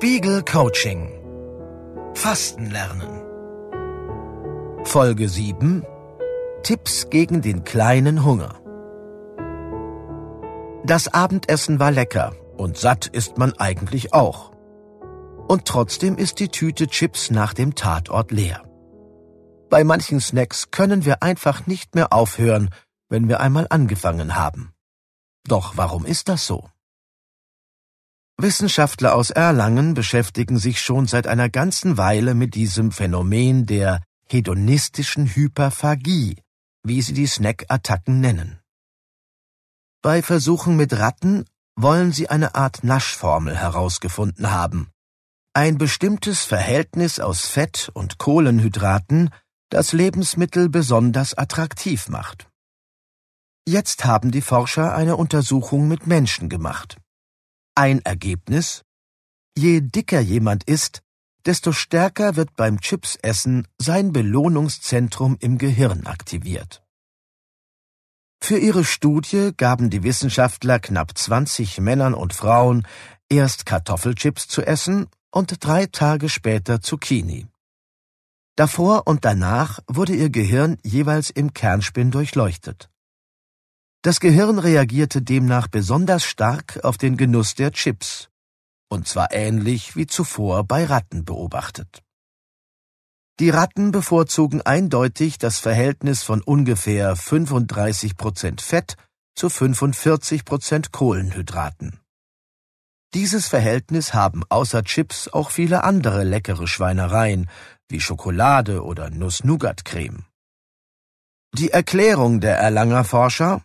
Spiegel Coaching Fasten lernen Folge 7 Tipps gegen den kleinen Hunger Das Abendessen war lecker und satt ist man eigentlich auch. Und trotzdem ist die Tüte Chips nach dem Tatort leer. Bei manchen Snacks können wir einfach nicht mehr aufhören, wenn wir einmal angefangen haben. Doch warum ist das so? Wissenschaftler aus Erlangen beschäftigen sich schon seit einer ganzen Weile mit diesem Phänomen der hedonistischen Hyperphagie, wie sie die Snackattacken nennen. Bei Versuchen mit Ratten wollen sie eine Art Naschformel herausgefunden haben. Ein bestimmtes Verhältnis aus Fett und Kohlenhydraten, das Lebensmittel besonders attraktiv macht. Jetzt haben die Forscher eine Untersuchung mit Menschen gemacht. Ein Ergebnis? Je dicker jemand ist, desto stärker wird beim Chipsessen sein Belohnungszentrum im Gehirn aktiviert. Für ihre Studie gaben die Wissenschaftler knapp 20 Männern und Frauen erst Kartoffelchips zu essen und drei Tage später Zucchini. Davor und danach wurde ihr Gehirn jeweils im Kernspin durchleuchtet. Das Gehirn reagierte demnach besonders stark auf den Genuss der Chips, und zwar ähnlich wie zuvor bei Ratten beobachtet. Die Ratten bevorzugen eindeutig das Verhältnis von ungefähr 35 Prozent Fett zu 45 Prozent Kohlenhydraten. Dieses Verhältnis haben außer Chips auch viele andere leckere Schweinereien wie Schokolade oder Nuss-Nougat-Creme. Die Erklärung der Erlanger Forscher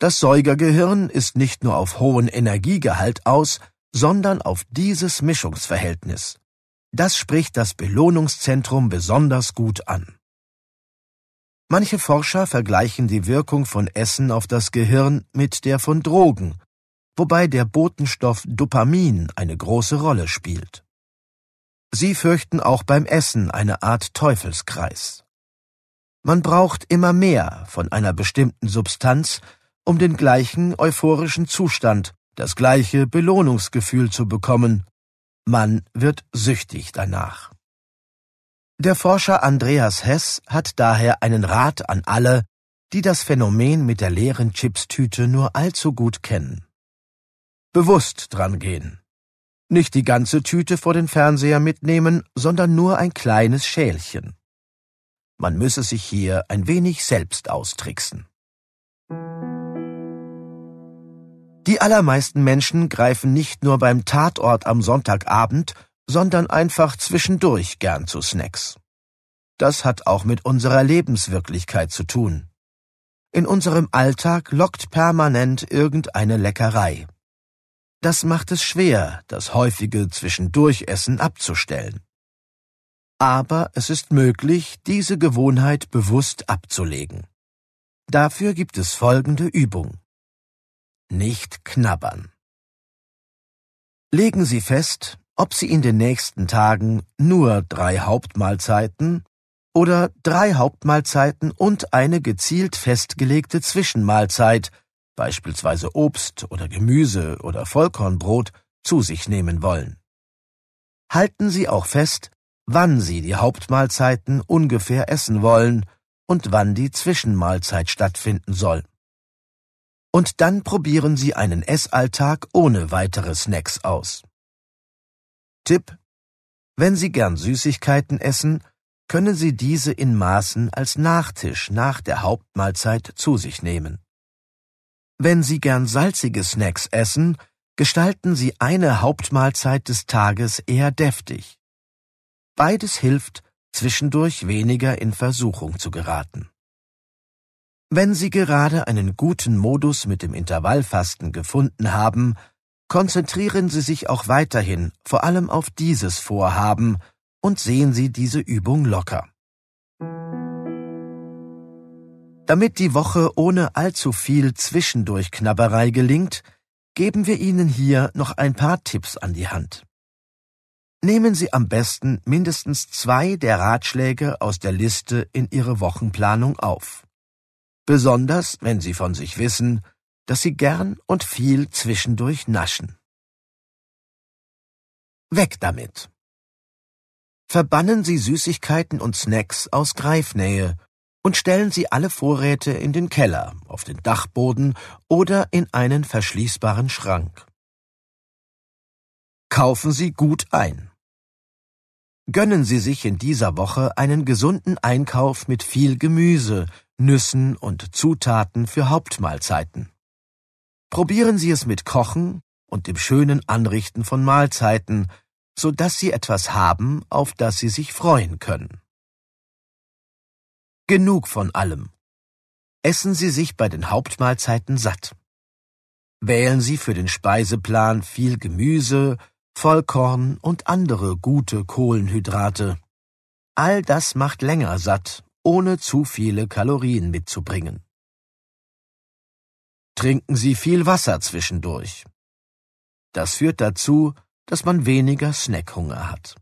das Säugergehirn ist nicht nur auf hohen Energiegehalt aus, sondern auf dieses Mischungsverhältnis. Das spricht das Belohnungszentrum besonders gut an. Manche Forscher vergleichen die Wirkung von Essen auf das Gehirn mit der von Drogen, wobei der Botenstoff Dopamin eine große Rolle spielt. Sie fürchten auch beim Essen eine Art Teufelskreis. Man braucht immer mehr von einer bestimmten Substanz, um den gleichen euphorischen Zustand, das gleiche Belohnungsgefühl zu bekommen. Man wird süchtig danach. Der Forscher Andreas Hess hat daher einen Rat an alle, die das Phänomen mit der leeren Chipstüte nur allzu gut kennen. Bewusst drangehen. Nicht die ganze Tüte vor den Fernseher mitnehmen, sondern nur ein kleines Schälchen. Man müsse sich hier ein wenig selbst austricksen. Die allermeisten Menschen greifen nicht nur beim Tatort am Sonntagabend, sondern einfach zwischendurch gern zu Snacks. Das hat auch mit unserer Lebenswirklichkeit zu tun. In unserem Alltag lockt permanent irgendeine Leckerei. Das macht es schwer, das häufige Zwischendurchessen abzustellen. Aber es ist möglich, diese Gewohnheit bewusst abzulegen. Dafür gibt es folgende Übung nicht knabbern. Legen Sie fest, ob Sie in den nächsten Tagen nur drei Hauptmahlzeiten oder drei Hauptmahlzeiten und eine gezielt festgelegte Zwischenmahlzeit, beispielsweise Obst oder Gemüse oder Vollkornbrot, zu sich nehmen wollen. Halten Sie auch fest, wann Sie die Hauptmahlzeiten ungefähr essen wollen und wann die Zwischenmahlzeit stattfinden soll. Und dann probieren Sie einen Essalltag ohne weitere Snacks aus. Tipp Wenn Sie gern Süßigkeiten essen, können Sie diese in Maßen als Nachtisch nach der Hauptmahlzeit zu sich nehmen. Wenn Sie gern salzige Snacks essen, gestalten Sie eine Hauptmahlzeit des Tages eher deftig. Beides hilft, zwischendurch weniger in Versuchung zu geraten. Wenn Sie gerade einen guten Modus mit dem Intervallfasten gefunden haben, konzentrieren Sie sich auch weiterhin vor allem auf dieses Vorhaben und sehen Sie diese Übung locker. Damit die Woche ohne allzu viel Zwischendurchknabberei gelingt, geben wir Ihnen hier noch ein paar Tipps an die Hand. Nehmen Sie am besten mindestens zwei der Ratschläge aus der Liste in Ihre Wochenplanung auf besonders wenn sie von sich wissen, dass sie gern und viel zwischendurch naschen. Weg damit. Verbannen Sie Süßigkeiten und Snacks aus Greifnähe und stellen Sie alle Vorräte in den Keller, auf den Dachboden oder in einen verschließbaren Schrank. Kaufen Sie gut ein. Gönnen Sie sich in dieser Woche einen gesunden Einkauf mit viel Gemüse, Nüssen und Zutaten für Hauptmahlzeiten. Probieren Sie es mit Kochen und dem schönen Anrichten von Mahlzeiten, so dass Sie etwas haben, auf das Sie sich freuen können. Genug von allem. Essen Sie sich bei den Hauptmahlzeiten satt. Wählen Sie für den Speiseplan viel Gemüse, Vollkorn und andere gute Kohlenhydrate. All das macht länger satt, ohne zu viele Kalorien mitzubringen. Trinken Sie viel Wasser zwischendurch. Das führt dazu, dass man weniger Snackhunger hat.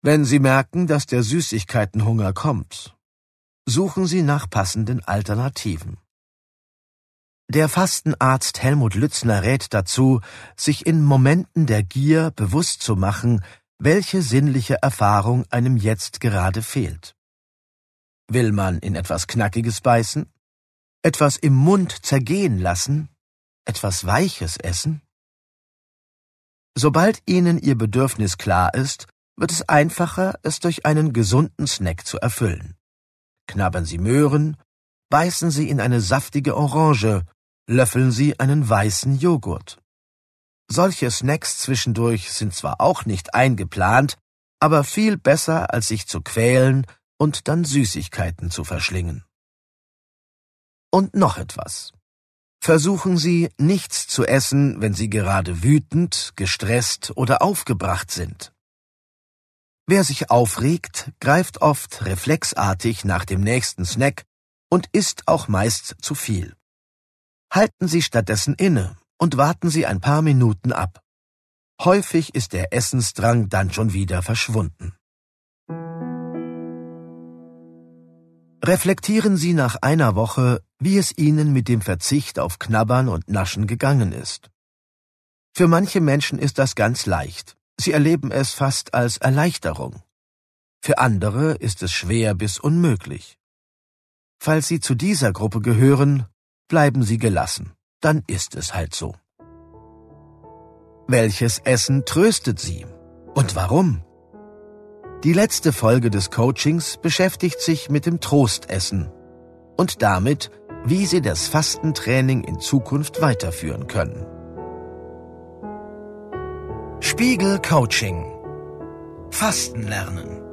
Wenn Sie merken, dass der Süßigkeitenhunger kommt, suchen Sie nach passenden Alternativen. Der Fastenarzt Helmut Lützner rät dazu, sich in Momenten der Gier bewusst zu machen, welche sinnliche Erfahrung einem jetzt gerade fehlt. Will man in etwas Knackiges beißen? Etwas im Mund zergehen lassen? Etwas Weiches essen? Sobald Ihnen Ihr Bedürfnis klar ist, wird es einfacher, es durch einen gesunden Snack zu erfüllen. Knabbern Sie Möhren, beißen Sie in eine saftige Orange, löffeln Sie einen weißen Joghurt. Solche Snacks zwischendurch sind zwar auch nicht eingeplant, aber viel besser, als sich zu quälen und dann Süßigkeiten zu verschlingen. Und noch etwas. Versuchen Sie, nichts zu essen, wenn Sie gerade wütend, gestresst oder aufgebracht sind. Wer sich aufregt, greift oft reflexartig nach dem nächsten Snack und isst auch meist zu viel. Halten Sie stattdessen inne und warten Sie ein paar Minuten ab. Häufig ist der Essensdrang dann schon wieder verschwunden. Reflektieren Sie nach einer Woche, wie es Ihnen mit dem Verzicht auf Knabbern und Naschen gegangen ist. Für manche Menschen ist das ganz leicht. Sie erleben es fast als Erleichterung. Für andere ist es schwer bis unmöglich. Falls Sie zu dieser Gruppe gehören, bleiben Sie gelassen, dann ist es halt so. Welches Essen tröstet Sie? Und warum? Die letzte Folge des Coachings beschäftigt sich mit dem Trostessen und damit, wie Sie das Fastentraining in Zukunft weiterführen können. Spiegel Coaching Fasten lernen